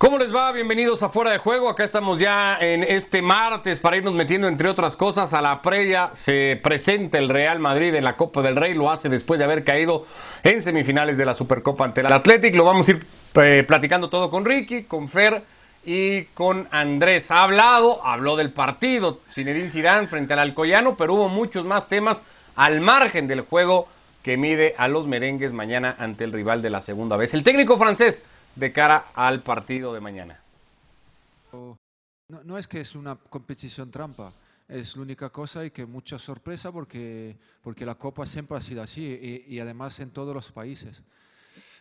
¿Cómo les va? Bienvenidos a Fuera de Juego. Acá estamos ya en este martes para irnos metiendo, entre otras cosas, a la previa. Se presenta el Real Madrid en la Copa del Rey. Lo hace después de haber caído en semifinales de la Supercopa ante el Athletic. Lo vamos a ir eh, platicando todo con Ricky, con Fer y con Andrés. Ha hablado, habló del partido Zinedine Zidane frente al Alcoyano, pero hubo muchos más temas al margen del juego que mide a los merengues mañana ante el rival de la segunda vez. El técnico francés de cara al partido de mañana. No, no, es que es una competición trampa, es la única cosa y que mucha sorpresa porque, porque la Copa siempre ha sido así y, además en todos los países.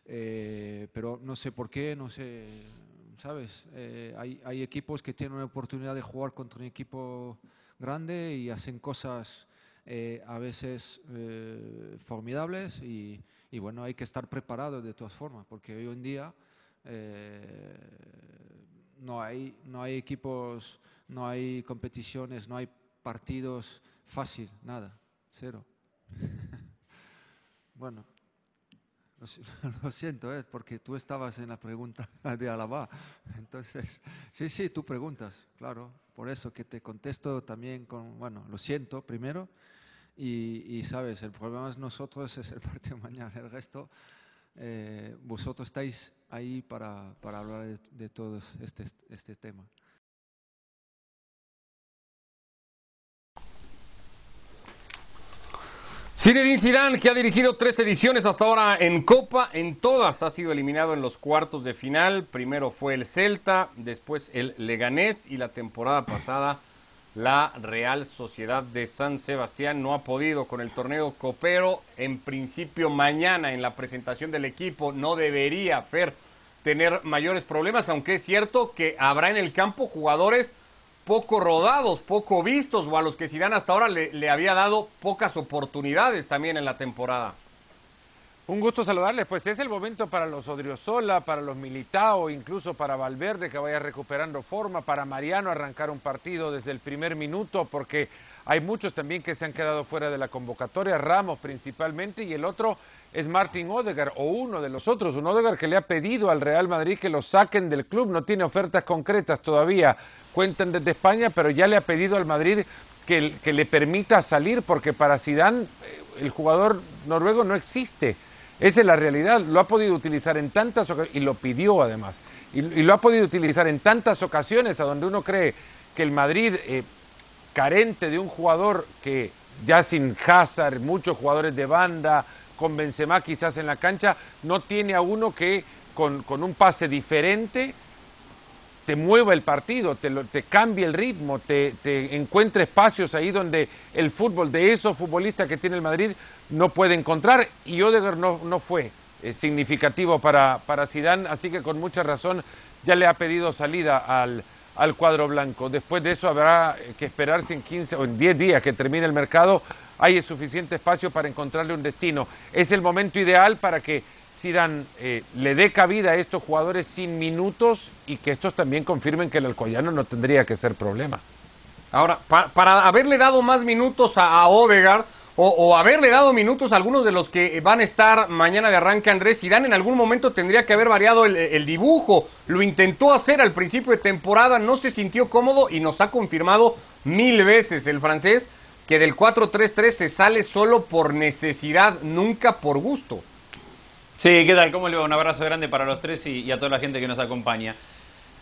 Eh, pero no sé por qué, no sé, ¿sabes? Eh, hay, hay, equipos que tienen una oportunidad de jugar contra un equipo grande y hacen cosas eh, a veces eh, formidables y, y, bueno, hay que estar preparado de todas formas porque hoy en día eh, no, hay, no hay equipos, no hay competiciones, no hay partidos fácil, nada, cero. bueno, lo, siento, eh, porque tú estabas en la pregunta de Alaba. Entonces, sí, sí, tú preguntas, claro. Por eso que te contesto también con, bueno, lo siento primero. Y, y sabes, el problema es nosotros, es el partido mañana. El resto, eh, vosotros estáis ahí para, para hablar de, de todo este, este tema. Zinedine Zidane, que ha dirigido tres ediciones hasta ahora en Copa, en todas ha sido eliminado en los cuartos de final. Primero fue el Celta, después el Leganés y la temporada pasada la Real Sociedad de San Sebastián no ha podido con el torneo copero. En principio mañana en la presentación del equipo no debería Fer tener mayores problemas, aunque es cierto que habrá en el campo jugadores poco rodados, poco vistos o a los que Zidane hasta ahora le, le había dado pocas oportunidades también en la temporada. Un gusto saludarles, pues es el momento para los Odriozola, para los Militao, incluso para Valverde que vaya recuperando forma, para Mariano arrancar un partido desde el primer minuto, porque hay muchos también que se han quedado fuera de la convocatoria, Ramos principalmente, y el otro es Martin Odegar, o uno de los otros, un Odegar que le ha pedido al Real Madrid que lo saquen del club, no tiene ofertas concretas todavía, cuentan desde España, pero ya le ha pedido al Madrid que, que le permita salir, porque para Zidane el jugador noruego no existe. Esa es la realidad. Lo ha podido utilizar en tantas ocasiones, y lo pidió además, y, lo ha podido utilizar en tantas ocasiones a donde uno cree que el Madrid, eh, carente de un jugador que ya sin Hazard, muchos jugadores de banda, con Benzema quizás en la cancha, no tiene a uno que con un pase diferente te mueva el partido, te, te cambie el ritmo, te, encuentre espacios ahí donde el fútbol de esos futbolistas que tiene el Madrid no puede encontrar y Odegaard no, no fue eh, significativo para, para Zidane, así que con mucha razón ya le ha pedido salida al, al cuadro blanco. Después de eso habrá que esperarse en 15 o en 10 días que termine el mercado, hay suficiente espacio para encontrarle un destino. Es el momento ideal para que Zidane eh, le dé cabida a estos jugadores sin minutos y que estos también confirmen que el alcoyano no tendría que ser problema. Ahora, pa para haberle dado más minutos a, a Odegaard o, o, haberle dado minutos a algunos de los que van a estar mañana de arranque Andrés Zidane, en algún momento tendría que haber variado el, el dibujo. Lo intentó hacer al principio de temporada, no se sintió cómodo y nos ha confirmado mil veces el francés que del 4-3-3 se sale solo por necesidad, nunca por gusto. Sí, ¿qué tal? ¿Cómo le va? Un abrazo grande para los tres y, a toda la gente que nos acompaña.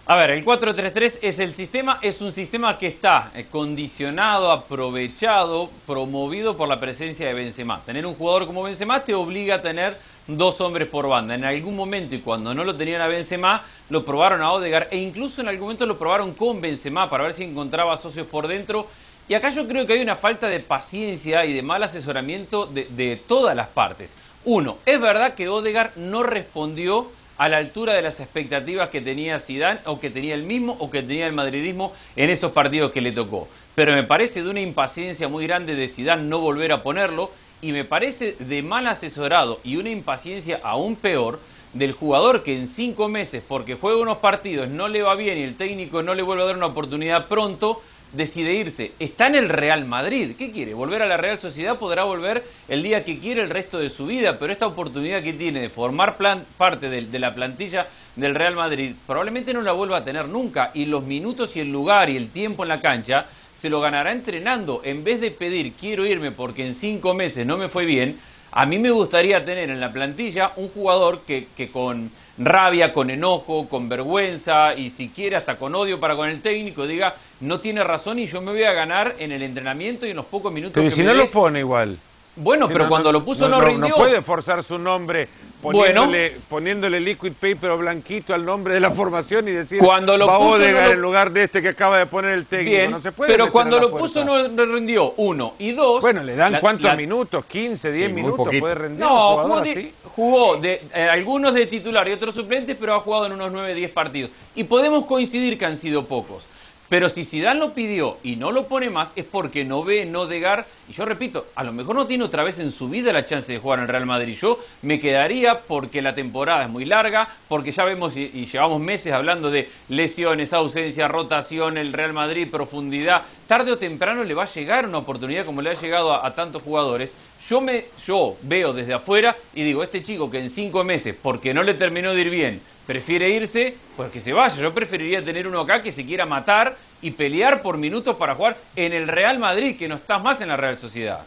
A ver, el 4-3-3 es el sistema, es un sistema que está condicionado, aprovechado, promovido por la presencia de Benzema. Tener un jugador como Benzema te obliga a tener dos hombres por banda. En algún momento, y cuando no lo tenían a Benzema, lo probaron a Odegaard e incluso en algún momento lo probaron con Benzema para ver si encontraba socios por dentro. Y acá yo creo que hay una falta de paciencia y de mal asesoramiento de todas las partes. Uno, es verdad que Odegaard no respondió a la altura de las expectativas que tenía Zidane o que tenía el mismo o que tenía el madridismo en esos partidos que le tocó. Pero me parece de una impaciencia muy grande de Zidane no volver a ponerlo y me parece de mal asesorado y una impaciencia aún peor del jugador que en cinco meses, porque juega unos partidos, no le va bien y el técnico no le vuelve a dar una oportunidad pronto, decide irse. Está en el Real Madrid. ¿Qué quiere? ¿Volver a la Real Sociedad? Podrá volver el día que quiere el resto de su vida, pero esta oportunidad que tiene de formar parte de, la plantilla del Real Madrid probablemente no la vuelva a tener nunca y los minutos y el lugar y el tiempo en la cancha se lo ganará entrenando. En vez de pedir quiero irme porque en cinco meses no me fue bien, a mí me gustaría tener en la plantilla un jugador que, que con rabia, con enojo, con vergüenza y si quiere hasta con odio para con el técnico, diga, no tiene razón y yo me voy a ganar en el entrenamiento y en los pocos minutos pero que si no lo pone igual. Bueno, pero cuando lo puso no, rindió. No puede forzar su nombre poniéndole, poniéndole liquid paper o blanquito al nombre de la formación y decir cuando lo va puso, en lugar de este que acaba de poner el técnico. no se puede pero cuando lo puso no rindió, uno. Y dos... Bueno, le dan cuántos minutos, 15, 10 minutos, puede rendir No, jugó, de, jugó de, eh, algunos de titular y otros suplentes, pero ha jugado en unos 9, 10 partidos. Y podemos coincidir que han sido pocos. Pero si Zidane lo pidió y no lo pone más es porque no ve en Odegar, y yo repito, a lo mejor no tiene otra vez en su vida la chance de jugar en el Real Madrid. Yo me quedaría porque la temporada es muy larga, porque ya vemos y, llevamos meses hablando de lesiones, ausencia, rotación, el Real Madrid, profundidad. Tarde o temprano le va a llegar una oportunidad como le ha llegado a tantos jugadores. Yo, me, yo veo desde afuera y digo, este chico que en cinco meses, porque no le terminó de ir bien, prefiere irse, pues que se vaya. Yo preferiría tener uno acá que se quiera matar y pelear por minutos para jugar en el Real Madrid, que no está más en la Real Sociedad.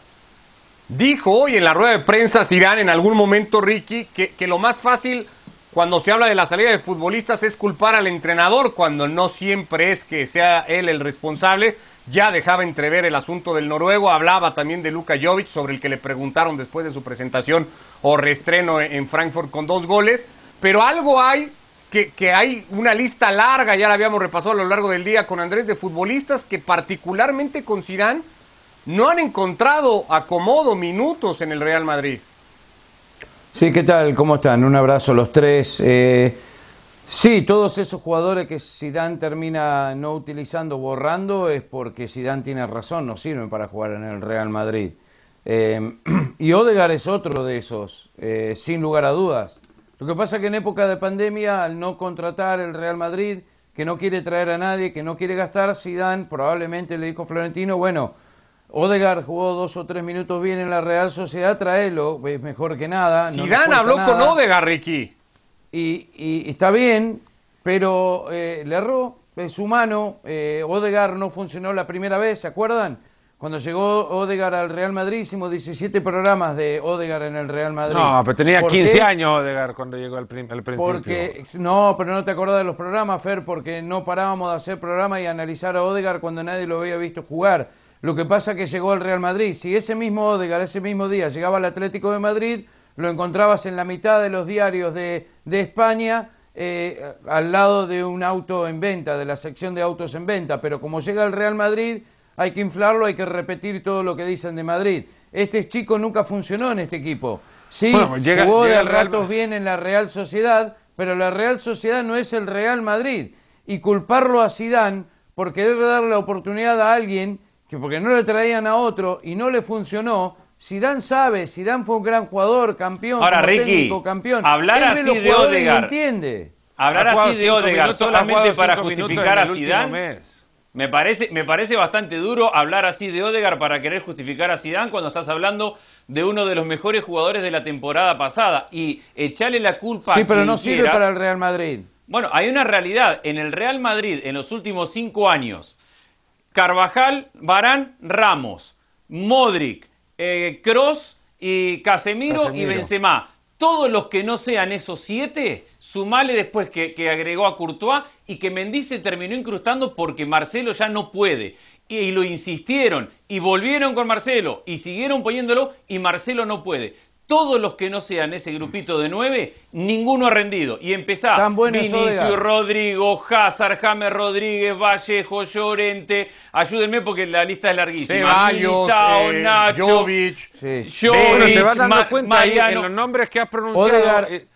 Dijo hoy en la rueda de prensa Sirán en algún momento, Ricky, que, que lo más fácil cuando se habla de la salida de futbolistas es culpar al entrenador, cuando no siempre es que sea él el responsable. Ya dejaba entrever el asunto del noruego, hablaba también de Luka Jovic, sobre el que le preguntaron después de su presentación o reestreno en Frankfurt con dos goles pero algo hay que, hay una lista larga, ya la habíamos repasado a lo largo del día con Andrés, de futbolistas que particularmente con Zidane no han encontrado acomodo, minutos en el Real Madrid. Sí, ¿qué tal? ¿Cómo están? Un abrazo a los tres. Eh, sí, todos esos jugadores que Zidane termina no utilizando, borrando, es porque Zidane tiene razón, no sirven para jugar en el Real Madrid. Eh, y Odegar es otro de esos, eh, sin lugar a dudas. Lo que pasa es que en época de pandemia, al no contratar el Real Madrid, que no quiere traer a nadie, que no quiere gastar, Zidane probablemente le dijo a Florentino, bueno, Odegaard jugó dos o tres minutos bien en la Real Sociedad, tráelo, es mejor que nada. Zidane habló con Odegaard, Ricky. Y, y, está bien, pero eh, le erró, es humano, eh, Odegaard no funcionó la primera vez, ¿se acuerdan? Cuando llegó Odegar al Real Madrid hicimos 17 programas de Odegar en el Real Madrid. No, pero tenía 15 años Odegar cuando llegó al, principio. Porque, no, pero no te acordás de los programas, Fer, porque no parábamos de hacer programas y analizar a Odegar cuando nadie lo había visto jugar. Lo que pasa es que llegó al Real Madrid. Si ese mismo Odegar, ese mismo día, llegaba al Atlético de Madrid, lo encontrabas en la mitad de los diarios de, de España, eh, al lado de un auto en venta, de la sección de autos en venta. Pero como llega al Real Madrid hay que inflarlo, hay que repetir todo lo que dicen de Madrid. Este chico nunca funcionó en este equipo. Sí, jugó de ratos bien en la Real Sociedad, pero la Real Sociedad no es el Real Madrid. Y culparlo a Sidán por querer darle la oportunidad a alguien que porque no le traían a otro y no le funcionó, Sidán sabe, Sidán fue un gran jugador, campeón, Ahora, Ricky, campeón. Hablar así de Odegar. Entiende. Hablar así de Odegar solamente para justificar a Sidán. Me parece, me parece bastante duro hablar así de Odegar para querer justificar a Zidane cuando estás hablando de uno de los mejores jugadores de la temporada pasada y echarle la culpa Sí, pero no sirve para el Real Madrid. Bueno, hay una realidad. En el Real Madrid, en los últimos cinco años, Carvajal, Barán, Ramos, Modric, Cross eh, y Casemiro, y Benzema. Todos los que no sean esos siete sumale después que, agregó a Courtois y que Mendice terminó incrustando porque Marcelo ya no puede. Y, lo insistieron y volvieron con Marcelo y siguieron poniéndolo y Marcelo no puede. Todos los que no sean ese grupito de nueve, ninguno ha rendido. Y empezá Vinicius, Rodrigo, Hazard, James Rodríguez, Vallejo, Llorente. Ayúdenme porque la lista es larguísima. Ceballos, eh, Nacho, Jovic, Jovic, Mariano. en los nombres que has pronunciado... Eh,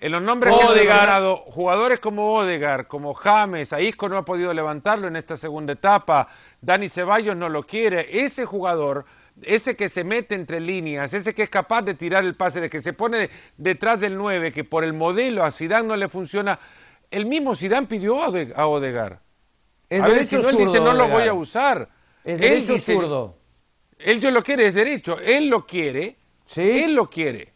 en los nombres que han jugadores como Odegar, como James, Aisco no ha podido levantarlo en esta segunda etapa, Dani Ceballos no lo quiere, ese jugador, ese que se mete entre líneas, ese que es capaz de tirar el pase, de que se pone detrás del 9, que por el modelo a Zidane no le funciona, el mismo Zidane pidió a Odegar. A ver, si no, él dice no lo voy a usar. Es Él dice- zurdo. Él yo lo quiere, es derecho. Él lo quiere. ¿Sí? Él lo quiere.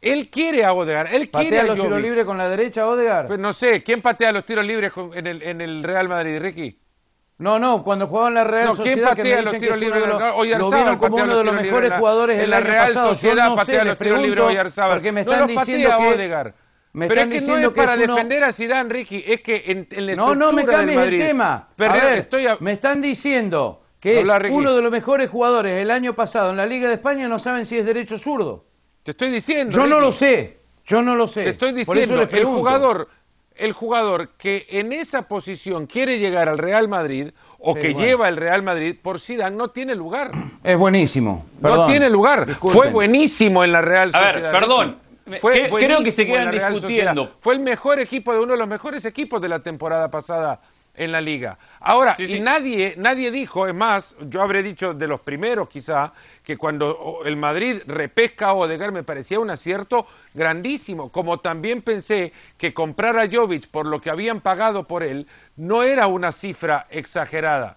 Él quiere a Odegaard. Él quiere ¿Patea a los tiros libres con la derecha, Odegaard? Pues no sé, ¿quién patea los tiros libres en el, en el Real Madrid, Ricky? No, no, cuando jugaba en la Real No, ¿quién Sociedad, me patea los tiros libres? de los- No, lo Oyarzábal vieron como uno los de los mejores jugadores en la Real Sociedad no patea sé, los tiros libres Oyarzábal. porque me no están los diciendo patea que- Odegaard. me Pero es que no es que para es uno- defender a Zidane, Ricky, es que en, en la No, no me cambies el Madrid- tema. Perdón, a ver, estoy a- me están diciendo que es uno de los mejores jugadores el año pasado en la Liga de España, no saben si es derecho o zurdo. Te estoy diciendo. Yo no lo sé, yo no lo sé. Te estoy diciendo, el jugador, el jugador que en esa posición quiere llegar al Real Madrid o Sí, que bueno. lleva el Real Madrid por Zidane no tiene lugar. Es buenísimo. no tiene lugar. Disculpen. Fue buenísimo en la Real A ver, Sociedad. perdón. Fue creo que se quedan discutiendo. Sociedad. Fue el mejor equipo de uno de los mejores equipos de la temporada pasada en la liga. Ahora, Sí, y nadie, nadie dijo, es más, yo habré dicho de los primeros quizá, que cuando el Madrid repesca a Odegaard me parecía un acierto grandísimo, como también pensé que comprar a Jovic por lo que habían pagado por él no era una cifra exagerada.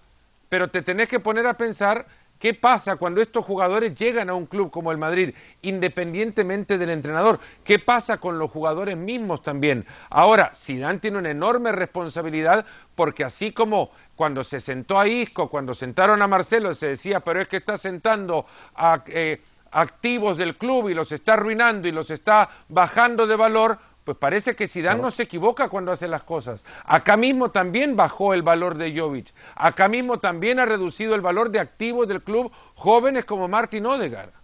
Pero te tenés que poner a pensar qué pasa cuando estos jugadores llegan a un club como el Madrid, independientemente del entrenador. ¿Qué pasa con los jugadores mismos también? Ahora, Zidane tiene una enorme responsabilidad porque así como cuando se sentó a Isco, cuando sentaron a Marcelo, se decía, pero es que está sentando a eh, activos del club y los está arruinando y los está bajando de valor, pues parece que Zidane no se equivoca cuando hace las cosas. Acá mismo también bajó el valor de Jovic. Acá mismo también ha reducido el valor de activos del club jóvenes como Martin Odegaard.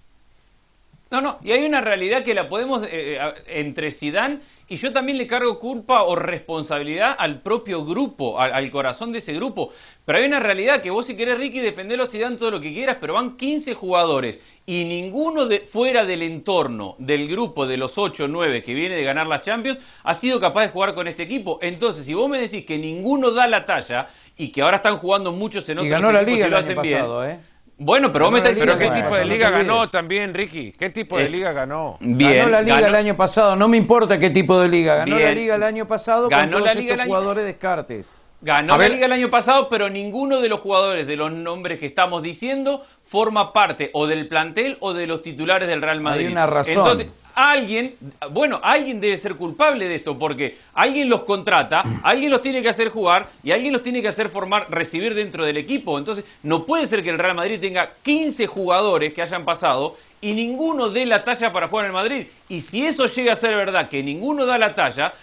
No, no, y hay una realidad que la podemos eh, eh, entre Sidán y yo también le cargo culpa o responsabilidad al propio grupo, al, al corazón de ese grupo. Pero hay una realidad que vos si querés, Ricky, defenderlo a Zidane todo lo que quieras, pero van 15 jugadores y ninguno de, fuera del entorno del grupo de los 8 o 9 que viene de ganar las Champions ha sido capaz de jugar con este equipo. Entonces, si vos me decís que ninguno da la talla y que ahora están jugando muchos en Y otros la equipos liga y lo hacen bien. ¿eh? Bueno, pero vos me la estás liga ¿qué tipo de liga ganó también, Ricky? ¿Qué tipo de Eh, liga ganó? Bien, ganó la liga ganó- el año pasado, no me importa qué tipo de liga, ganó la liga el año pasado Ganó con la todos liga el año- jugadores descartes. Ganó A la ver. liga el año pasado, pero ninguno de los jugadores de los nombres que estamos diciendo forma parte o del plantel o de los titulares del Real Madrid. una razón. Entonces, alguien, bueno, alguien debe ser culpable de esto porque alguien los contrata, alguien los tiene que hacer jugar y alguien los tiene que hacer formar, recibir dentro del equipo. Entonces, no puede ser que el Real Madrid tenga 15 jugadores que hayan pasado y ninguno dé la talla para jugar en el Madrid. Y si eso llega a ser verdad, que ninguno da la talla,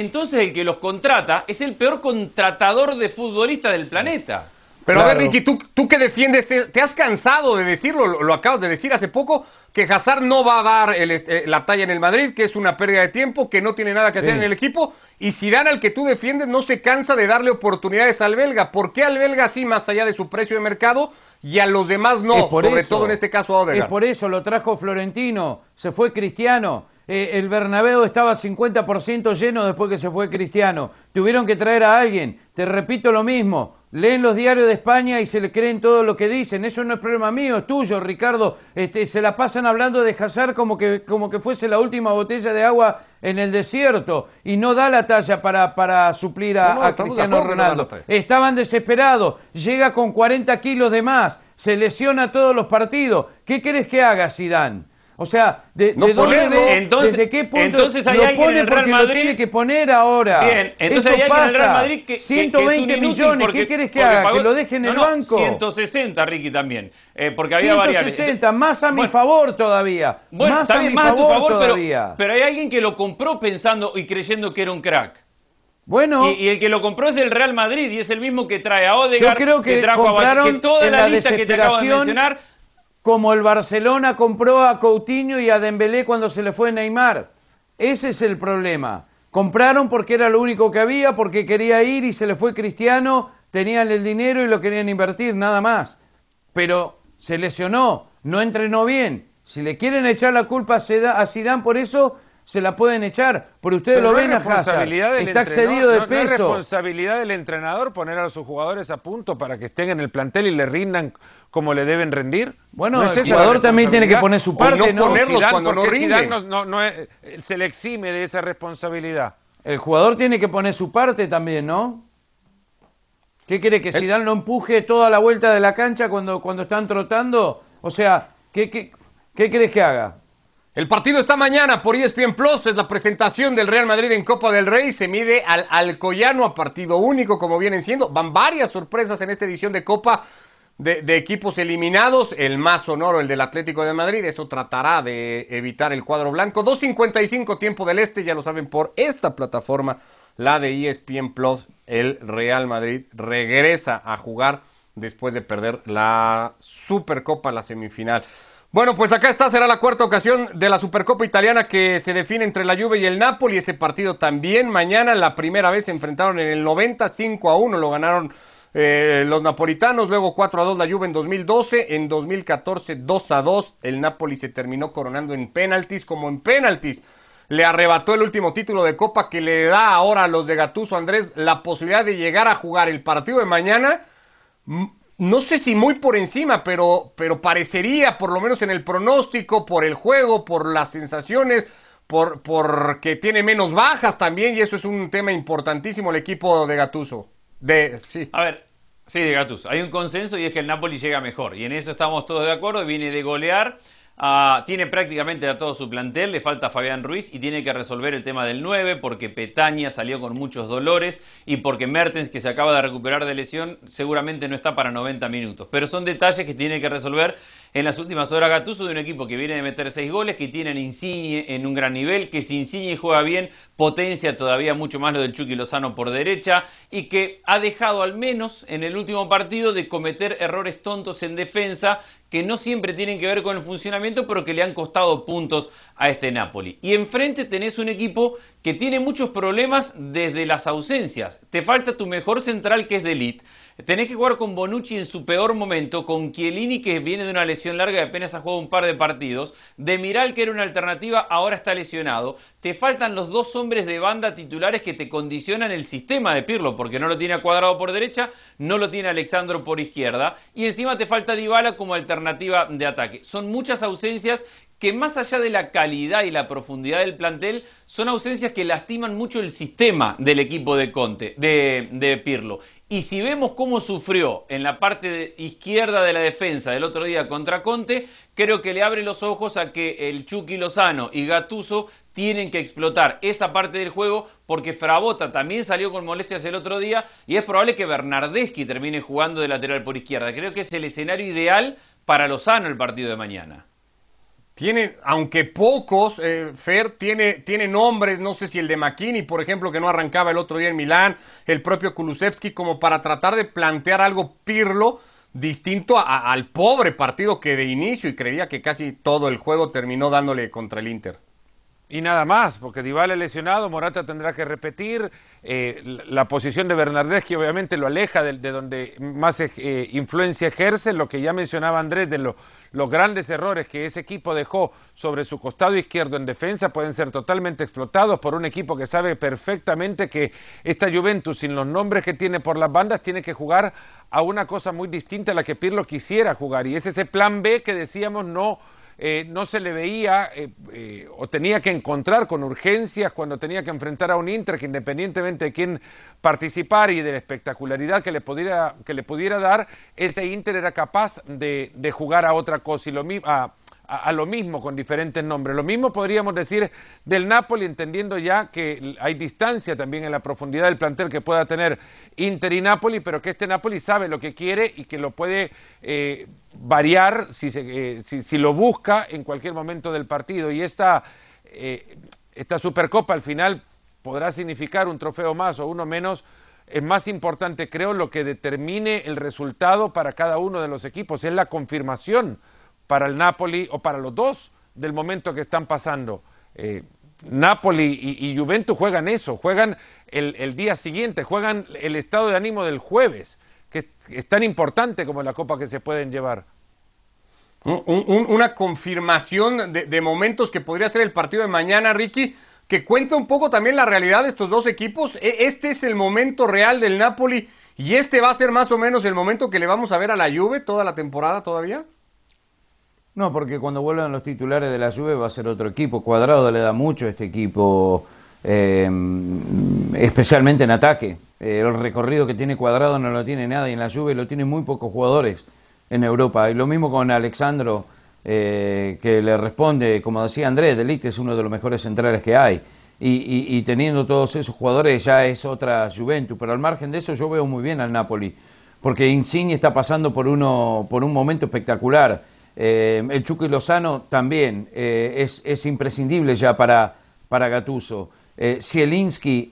entonces el que los contrata es el peor contratador de futbolistas del planeta. Pero a ver. Ricky, tú, tú que defiendes, eh, te has cansado de decirlo, lo, lo acabas de decir hace poco, que Hazard no va a dar el eh, la talla en el Madrid, que es una pérdida de tiempo, que no tiene nada que hacer Sí. en el equipo, y Zidane al que tú defiendes no se cansa de darle oportunidades al belga. ¿Por qué al belga sí, más allá de su precio de mercado, y a los demás no? Por Sobre eso. todo en este caso a Odegaard. Es por eso lo trajo Florentino, se fue Cristiano. Eh, el Bernabéu estaba 50% lleno después que se fue Cristiano. Tuvieron que traer a alguien. Te repito lo mismo. Leen los diarios de España y se le creen todo lo que dicen. Eso no es problema mío, es tuyo, Ricardo. Este, se la pasan hablando de Hazard como que, como que fuese la última botella de agua en el desierto y no da la talla para, para suplir a, No, no, a Cristiano acuerdo no Ronaldo. Estaban desesperados. Llega con 40 kilos de más. Se lesiona todos los partidos. ¿Qué querés que haga Zidane? O sea, de, No de ponerlo. Entonces- desde qué punto entonces hay lo alguien en pone el Real porque lo Madrid- tiene que poner ahora. Bien, entonces Eso hay alguien en el Real. Madrid que, que- que es un 120 inútil millones, porque- ¿qué querés que haga? pagó- Que lo deje en el no, banco. 160, Ricky, también. eh, porque había variables. 160, más a mi Bueno, favor todavía. Bueno, más está a mi más a tu favor, favor, pero, todavía. pero hay alguien que lo compró pensando y creyendo que era un crack. bueno, Y, y el que lo compró es del Real Madrid y es el mismo que trae a Odegaard, Yo creo que trajo a compraron que toda la, la lista que te acabo de mencionar. Como el Barcelona compró a Coutinho y a Dembélé cuando se le fue Neymar. Ese es el problema. Compraron porque era lo único que había, porque quería ir y se le fue Cristiano, tenían el dinero y lo querían invertir, nada más. Pero se lesionó, no entrenó bien. Si le quieren echar la culpa a Zidane por eso, se la pueden echar. Pero ustedes Pero lo no ven es a Hazard. Está excedido de no- no es peso. responsabilidad del entrenador poner a sus jugadores a punto para que estén en el plantel y le rindan como le deben rendir. Bueno, ¿No es el jugador también tiene que poner su parte, no ¿no? ponerlos Zidane, cuando no porque rinden. no- no- no es- se le exime de esa responsabilidad. El jugador tiene que poner su parte también, ¿no? ¿Qué quiere que Zidane lo empuje toda la vuelta de la cancha cuando, cuando están trotando? O sea, ¿qué, qué, qué querés que haga? El partido está mañana por ESPN Plus, es la presentación del Real Madrid en Copa del Rey, se mide al Alcoyano a partido único como vienen siendo, van varias sorpresas en esta edición de Copa de, de, equipos eliminados, el más sonoro, el del Atlético de Madrid, eso tratará de evitar el cuadro blanco, 2.55 tiempo del este, ya lo saben por esta plataforma, la de ESPN Plus, el Real Madrid regresa a jugar después de perder la Supercopa, la semifinal. Bueno, pues acá está, será la cuarta ocasión de la Supercopa Italiana que se define entre la Juve y el Napoli. Ese partido también mañana, la primera vez se enfrentaron en el 90, 5 a 1, lo ganaron eh, los napolitanos, luego 4 a 2 la Juve en 2012, en 2014 2 a 2, el Napoli se terminó coronando en penaltis, como en penaltis. Le arrebató el último título de Copa que le da ahora a los de Gatuso Andrés la posibilidad de llegar a jugar el partido de mañana no sé si muy por encima, pero, pero parecería, por lo menos en el pronóstico, por el juego, por las sensaciones, por, que tiene menos bajas también, y eso es un tema importantísimo el equipo de Gatuso. De. A ver, sí, de Gatuso. Hay un consenso y es que el Napoli llega mejor, y en eso estamos todos de acuerdo, viene de golear. Uh, tiene prácticamente a todo su plantel, le falta Fabián Ruiz y tiene que resolver el tema del 9 porque Petaña salió con muchos dolores y porque Mertens, que se acaba de recuperar de lesión, seguramente no está para 90 minutos. Pero son detalles que tiene que resolver en las últimas horas Gatuso de un equipo que viene de meter 6 goles, que tiene Insigne en un gran nivel, que si Insigne juega bien, potencia todavía mucho más lo del Chucky Lozano por derecha y que ha dejado al menos en el último partido de cometer errores tontos en defensa que no siempre tienen que ver con el funcionamiento, pero que le han costado puntos a este Napoli. Y enfrente tenés un equipo que tiene muchos problemas desde las ausencias. Te falta tu mejor central que es de elite Tenés que jugar con Bonucci en su peor momento, con Chiellini que viene de una lesión larga y apenas ha jugado un par de partidos, de Miral que era una alternativa, ahora está lesionado. Te faltan los dos hombres de banda titulares que te condicionan el sistema de Pirlo, porque no lo tiene a Cuadrado por derecha, no lo tiene Alexandro por izquierda, y encima te falta Dybala como alternativa de ataque. Son muchas ausencias que más allá de la calidad y la profundidad del plantel, son ausencias que lastiman mucho el sistema del equipo de Conte, de, Pirlo. Y si vemos cómo sufrió en la parte izquierda de la defensa del otro día contra Conte, creo que le abre los ojos a que el Chucky Lozano y Gatuso tienen que explotar esa parte del juego porque Frabota también salió con molestias el otro día y es probable que Bernardeschi termine jugando de lateral por izquierda. Creo que es el escenario ideal para Lozano el partido de mañana. Tiene, aunque pocos, eh, Fer, tiene, nombres, no sé si el de McKinney, por ejemplo, que no arrancaba el otro día en Milán, el propio Kulusevski, como para tratar de plantear algo Pirlo distinto al pobre partido que de inicio y creía que casi todo el juego terminó dándole contra el Inter. Y nada más, porque Dybala lesionado, Morata tendrá que repetir, eh, la posición de Bernardeschi obviamente lo aleja de, donde más eh, influencia ejerce, lo que ya mencionaba Andrés de los grandes errores que ese equipo dejó sobre su costado izquierdo en defensa pueden ser totalmente explotados por un equipo que sabe perfectamente que esta Juventus, sin los nombres que tiene por las bandas, tiene que jugar a una cosa muy distinta a la que Pirlo quisiera jugar, y es ese plan B que decíamos no eh, no se le veía eh, eh, o tenía que encontrar con urgencias cuando tenía que enfrentar a un Inter que independientemente de quién participar y de la espectacularidad que le pudiera, que le pudiera dar, ese Inter era capaz de, de jugar a otra cosa. Y lo mismo lo mismo con diferentes nombres. Lo mismo podríamos decir del Napoli, entendiendo ya que hay distancia también en la profundidad del plantel que pueda tener Inter y Napoli, pero que este Napoli sabe lo que quiere y que lo puede eh, variar si, eh, si, si, lo busca en cualquier momento del partido. Y esta, eh, esta Supercopa al final podrá significar un trofeo más o uno menos es más importante, creo, lo que determine el resultado para cada uno de los equipos, es la confirmación para el Napoli o para los dos del momento que están pasando. Eh, Napoli y, Juventus juegan eso, juegan el, día siguiente, juegan el estado de ánimo del jueves, que es, tan importante como la copa que se pueden llevar. una confirmación de, de, momentos que podría ser el partido de mañana, Ricky, que cuenta un poco también la realidad de estos dos equipos. E, este es el momento real del Napoli y este va a ser más o menos el momento que le vamos a ver a la Juve toda la temporada todavía. No, porque cuando vuelvan los titulares de la Juve va a ser otro equipo. Cuadrado le da mucho a este equipo eh, especialmente en ataque. Eh, el recorrido que tiene Cuadrado no lo tiene nada y en la Juve lo tienen muy pocos jugadores en Europa. Y lo mismo con Alexandro, eh, que le responde, como decía Andrés, Delite es uno de los mejores centrales que hay. Y, y, teniendo todos esos jugadores ya es otra Juventus. Pero al margen de eso yo veo muy bien al Napoli, porque Insigne está pasando por, uno, por un momento espectacular. El Chucky Lozano también es, es imprescindible ya para, para Gattuso. Eh,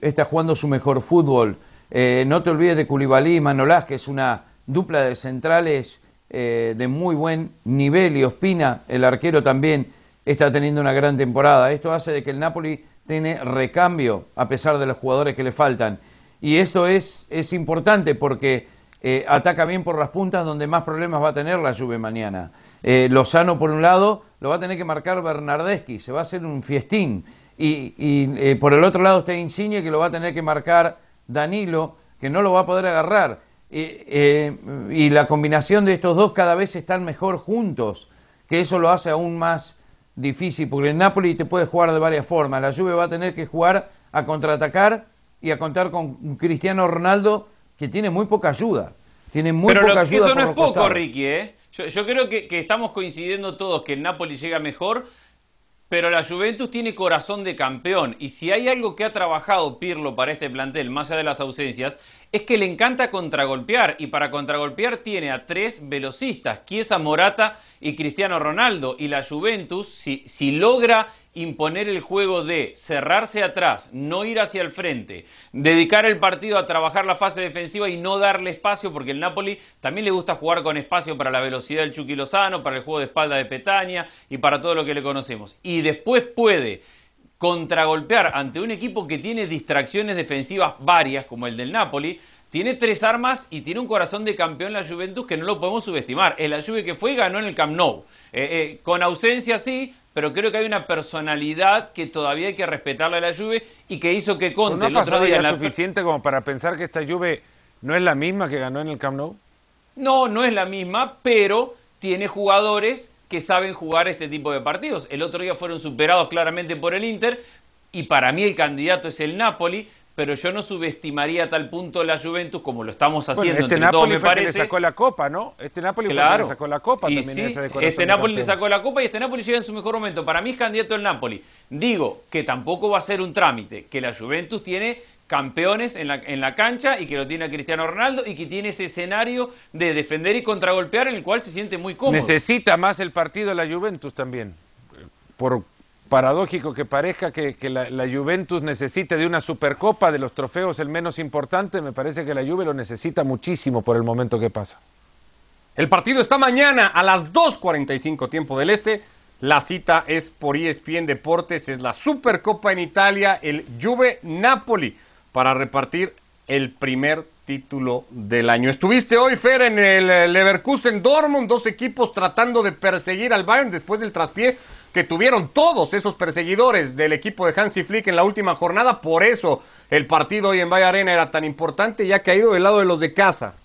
está jugando su mejor fútbol. Eh, no te olvides de Koulibaly y Manolás, que es una dupla de centrales eh, de muy buen nivel. Y Ospina, el arquero, también está teniendo una gran temporada. Esto hace de que el Napoli tiene recambio a pesar de los jugadores que le faltan. Y esto es, es importante porque eh, ataca bien por las puntas donde más problemas va a tener la Juve mañana. Lozano, por un lado, lo va a tener que marcar Bernardeschi. Se va a hacer un fiestín y, eh, por el otro lado está Insigne que lo va a tener que marcar Danilo, que no lo va a poder agarrar. Eh, y la combinación de estos dos cada vez están mejor juntos, que eso lo hace aún más difícil, porque el Napoli te puede jugar de varias formas. La Juve va a tener que jugar a contraatacar y a contar con Cristiano Ronaldo, que tiene muy poca ayuda. Tiene muy Pero poca ayuda. Eso no es poco, Ricky, ¿eh? Yo, creo que, que, estamos coincidiendo todos que el Napoli llega mejor, pero la Juventus tiene corazón de campeón. Y si hay algo que ha trabajado Pirlo para este plantel, más allá de las ausencias, es que le encanta contragolpear. Y para contragolpear tiene a tres velocistas, Chiesa, Morata y Cristiano Ronaldo. Y la Juventus, si, si logra imponer el juego de cerrarse atrás, no ir hacia el frente, dedicar el partido a trabajar la fase defensiva y no darle espacio, porque el Napoli también le gusta jugar con espacio para la velocidad del Chucky Lozano, para el juego de espalda de Petania y para todo lo que le conocemos. Y después puede contragolpear ante un equipo que tiene distracciones defensivas varias, como el del Napoli, tiene tres armas y tiene un corazón de campeón la Juventus que no lo podemos subestimar. Es la Juve que fue y ganó en el Camp Nou. Eh, eh, con ausencia sí, pero creo que hay una personalidad que todavía hay que respetarle a la Juve y que hizo que Conte no el otro día... la... suficiente como para pensar que esta Juve no es la misma que ganó en el Camp Nou? No, no es la misma, pero tiene jugadores que saben jugar este tipo de partidos. El otro día fueron superados claramente por el Inter y para mí el candidato es el Napoli, pero yo no subestimaría a tal punto la Juventus como lo estamos haciendo. este Napoli fue le sacó la copa, ¿no? Este Napoli claro. le sacó la copa también. Sí, este Napoli le sacó la copa y este Napoli llega en su mejor momento. Para mí es candidato el Napoli. Digo que tampoco va a ser un trámite, que la Juventus tiene campeones en la, en la cancha y que lo tiene a Cristiano Ronaldo y que tiene ese escenario de defender y contragolpear en el cual se siente muy cómodo. Necesita más el partido la Juventus también. Por, paradójico que parezca que, la, Juventus necesite de una Supercopa, de los trofeos el menos importante, me parece que la Juve lo necesita muchísimo por el momento que pasa. El partido está mañana a las 2.45 tiempo del Este. La cita es por ESPN Deportes, es la Supercopa en Italia, el Juve Napoli, para repartir el primer título del año. Estuviste hoy, Fer, en el Leverkusen Dortmund, dos equipos tratando de perseguir al Bayern después del traspié que tuvieron todos esos perseguidores del equipo de Hansi Flick en la última jornada. Por eso el partido hoy en Valle Arena era tan importante y ha caído del lado de los de casa.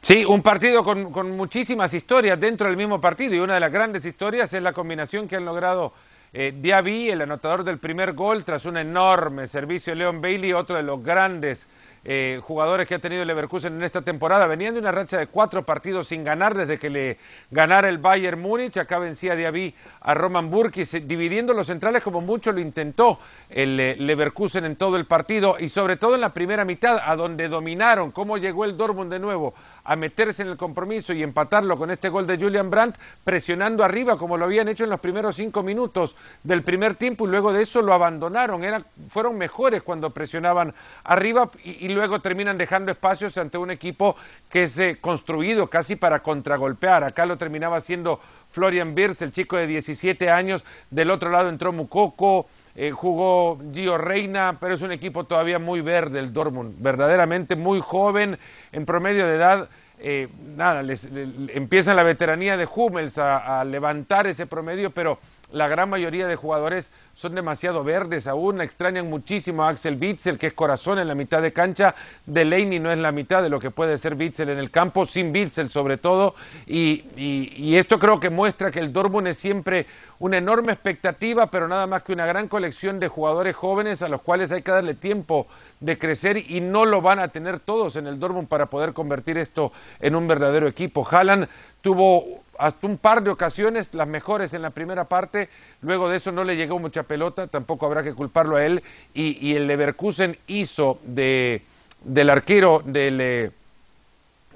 Sí, un partido con, muchísimas historias dentro del mismo partido y una de las grandes historias es la combinación que han logrado eh, Diaby, el anotador del primer gol, tras un enorme servicio de Leon Bailey, otro de los grandes eh, jugadores que ha tenido el Leverkusen en esta temporada. Venían de una racha de cuatro partidos sin ganar desde que le ganara el Bayern Múnich. Acá vencía Diaby a Roman Burkis, dividiendo los centrales como mucho lo intentó el eh, Leverkusen en todo el partido y sobre todo en la primera mitad, a donde dominaron. Cómo llegó el Dortmund de nuevo a meterse en el compromiso y empatarlo con este gol de Julian Brandt, presionando arriba como lo habían hecho en los primeros cinco minutos del primer tiempo y luego de eso lo abandonaron. fueron mejores cuando presionaban arriba y, luego terminan dejando espacios ante un equipo que es eh, construido casi para contragolpear. Acá lo terminaba haciendo Florian Birz, el chico de 17 años. Del otro lado entró Mukoko. Eh, jugó Gio Reina, pero es un equipo todavía muy verde el Dortmund, verdaderamente muy joven, en promedio de edad. Eh, nada, les, empieza la veteranía de Hummels a, levantar ese promedio, pero la gran mayoría de jugadores son demasiado verdes aún, extrañan muchísimo a Axel Witzel, que es corazón en la mitad de cancha, Delaney no es la mitad de lo que puede ser Witzel en el campo, sin Witzel sobre todo, y, esto creo que muestra que el Dortmund es siempre una enorme expectativa, pero nada más que una gran colección de jugadores jóvenes a los cuales hay que darle tiempo de crecer y no lo van a tener todos en el Dortmund para poder convertir esto en un verdadero equipo. Haaland tuvo hasta un par de ocasiones, las mejores en la primera parte, luego de eso no le llegó mucha pelota, tampoco habrá que culparlo a él, y, el Leverkusen hizo de, del arquero del, eh,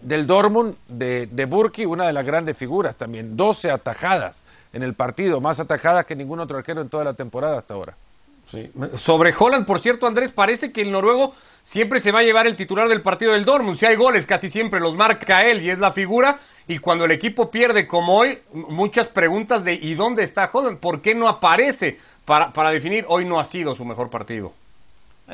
del Dortmund, de, de Burki, una de las grandes figuras también, 12 atajadas en el partido, más atajadas que ningún otro arquero en toda la temporada hasta ahora. Sobre Holland, por cierto, Andrés, parece que el noruego siempre se va a llevar el titular del partido del Dortmund. Si hay goles, casi siempre los marca él y es la figura. Y cuando el equipo pierde como hoy, muchas preguntas de ¿y dónde está Holland? ¿Por qué no aparece para, para definir? Hoy no ha sido su mejor partido.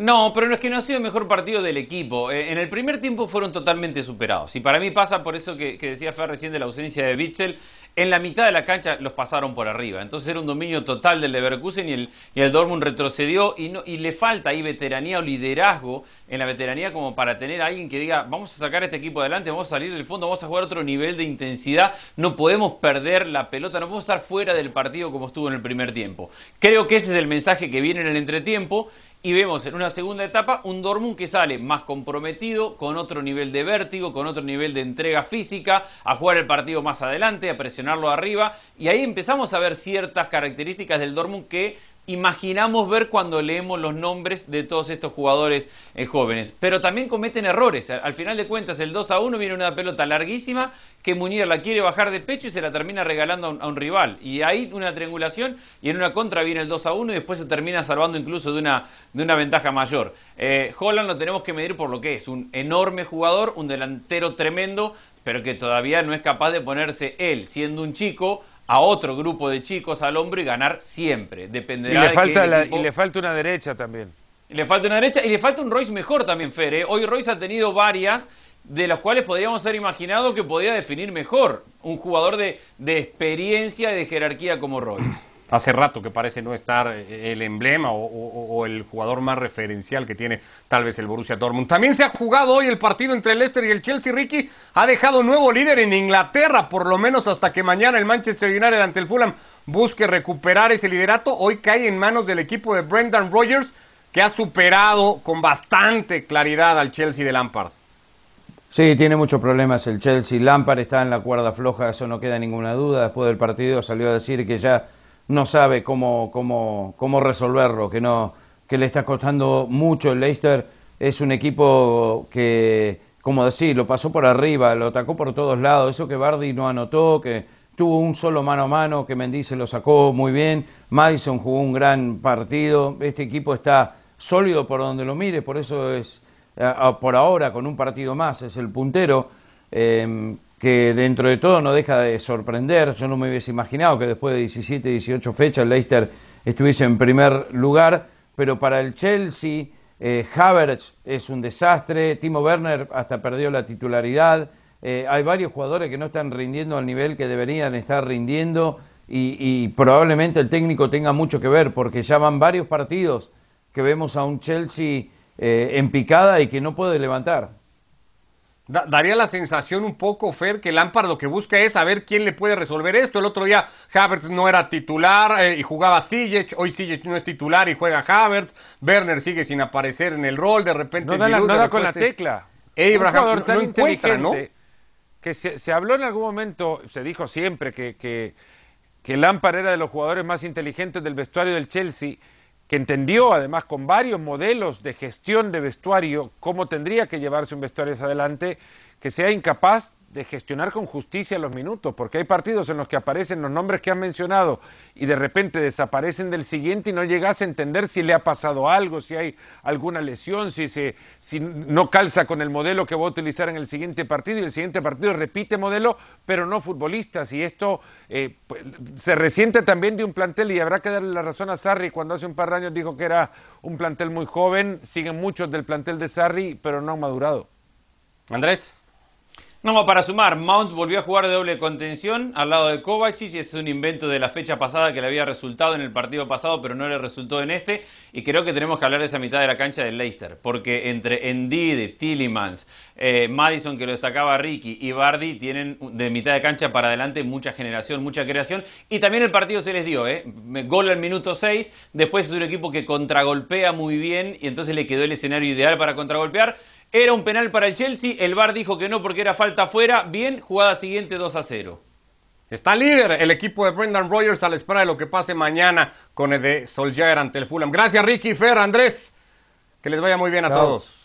No, pero no es que no ha sido el mejor partido del equipo. Eh, en el primer tiempo fueron totalmente superados. Y para mí pasa por eso que, decía Fer recién de la ausencia de Witzel. En la mitad de la cancha los pasaron por arriba. Entonces era un dominio total del Leverkusen y el, y el Dortmund retrocedió. Y, no, y le falta ahí veteranía o liderazgo en la veteranía como para tener a alguien que diga, vamos a sacar este equipo adelante, vamos a salir del fondo, vamos a jugar otro nivel de intensidad. No podemos perder la pelota, no podemos estar fuera del partido como estuvo en el primer tiempo. Creo que ese es el mensaje que viene en el entretiempo y vemos en una segunda etapa un Dortmund que sale más comprometido, con otro nivel de vértigo, con otro nivel de entrega física, a jugar el partido más adelante, a presionarlo arriba, y ahí empezamos a ver ciertas características del Dortmund que imaginamos ver cuando leemos los nombres de todos estos jugadores eh, jóvenes. Pero también cometen errores. Al, final de cuentas, el 2 a 1 viene una pelota larguísima que Muñiz la quiere bajar de pecho y se la termina regalando a un, rival. Y ahí una triangulación y en una contra viene el 2 a 1 y después se termina salvando incluso de una, de una ventaja mayor. Eh, Holland lo tenemos que medir por lo que es. Un enorme jugador, un delantero tremendo, pero que todavía no es capaz de ponerse él, siendo un chico, a otro grupo de chicos al hombro y ganar siempre. Dependerá y le falta y le falta una derecha también. Y le falta una derecha y le falta un Royce mejor también, Fer. ¿eh? Hoy Royce ha tenido varias de las cuales podríamos haber imaginado que podía definir mejor un jugador de, de experiencia y de jerarquía como Royce hace rato que parece no estar eh, el emblema o, el jugador más referencial que tiene tal vez el Borussia Dortmund. También se ha jugado hoy el partido entre el Leicester y el Chelsea. Ricky ha dejado nuevo líder en Inglaterra, por lo menos hasta que mañana el Manchester United ante el Fulham busque recuperar ese liderato. Hoy cae en manos del equipo de Brendan Rodgers, que ha superado con bastante claridad al Chelsea de Lampard. Sí, tiene muchos problemas el Chelsea. Lampard está en la cuerda floja, eso no queda ninguna duda. Después del partido salió a decir que ya no sabe cómo, cómo, cómo resolverlo, que, no, que le está costando mucho. El Leicester es un equipo que, como decir, lo pasó por arriba, lo atacó por todos lados. Eso que Bardi no anotó, que tuvo un solo mano a mano, que Mendice lo sacó muy bien. Madison jugó un gran partido. Este equipo está sólido por donde lo mire, por eso es, por ahora, con un partido más, es el puntero. Eh, que dentro de todo no deja de sorprender. Yo no me hubiese imaginado que después de 17, 18 fechas el Leicester estuviese en primer lugar, pero para el Chelsea, eh, Havertz es un desastre, Timo Werner hasta perdió la titularidad, eh, hay varios jugadores que no están rindiendo al nivel que deberían estar rindiendo y, probablemente el técnico tenga mucho que ver porque ya van varios partidos que vemos a un Chelsea eh, en picada y que no puede levantar daría la sensación un poco, Fer, que Lampard lo que busca es saber quién le puede resolver esto. El otro día Havertz no era titular eh, y jugaba Sijic, hoy Sijic no es titular y juega Havertz, Werner sigue sin aparecer en el rol, de repente... No da, con la tecla. Abraham no, encuentra, ¿no? Que se, se, habló en algún momento, se dijo siempre que, que, que Lampard era de los jugadores más inteligentes del vestuario del Chelsea que entendió además con varios modelos de gestión de vestuario cómo tendría que llevarse un vestuario hacia adelante, que sea incapaz de gestionar con justicia los minutos, porque hay partidos en los que aparecen los nombres que han mencionado y de repente desaparecen del siguiente y no llegas a entender si le ha pasado algo, si hay alguna lesión, si, se, si no calza con el modelo que va a utilizar en el siguiente partido y el siguiente partido repite modelo, pero no futbolistas. Y esto eh, pues, se resiente también de un plantel y habrá que darle la razón a Sarri cuando hace un par de años dijo que era un plantel muy joven, siguen muchos del plantel de Sarri, pero no han madurado. Andrés. No, para sumar, Mount volvió a jugar de doble contención al lado de Kovacic es un invento de la fecha pasada que le había resultado en el partido pasado, pero no le resultó en este. Y creo que tenemos que hablar de esa mitad de la cancha del Leicester, porque entre Endid, Tillemans, eh, Madison, que lo destacaba Ricky, y Bardi tienen de mitad de cancha para adelante mucha generación, mucha creación. Y también el partido se les dio, ¿eh? Gol al minuto 6, después es un equipo que contragolpea muy bien y entonces le quedó el escenario ideal para contragolpear. Era un penal para el Chelsea, el VAR dijo que no porque era falta fuera. Bien, jugada siguiente 2 a 0. Está líder el equipo de Brendan Rogers a la espera de lo que pase mañana con el de Solskjaer ante el Fulham. Gracias Ricky, Fer, Andrés. Que les vaya muy bien a todos.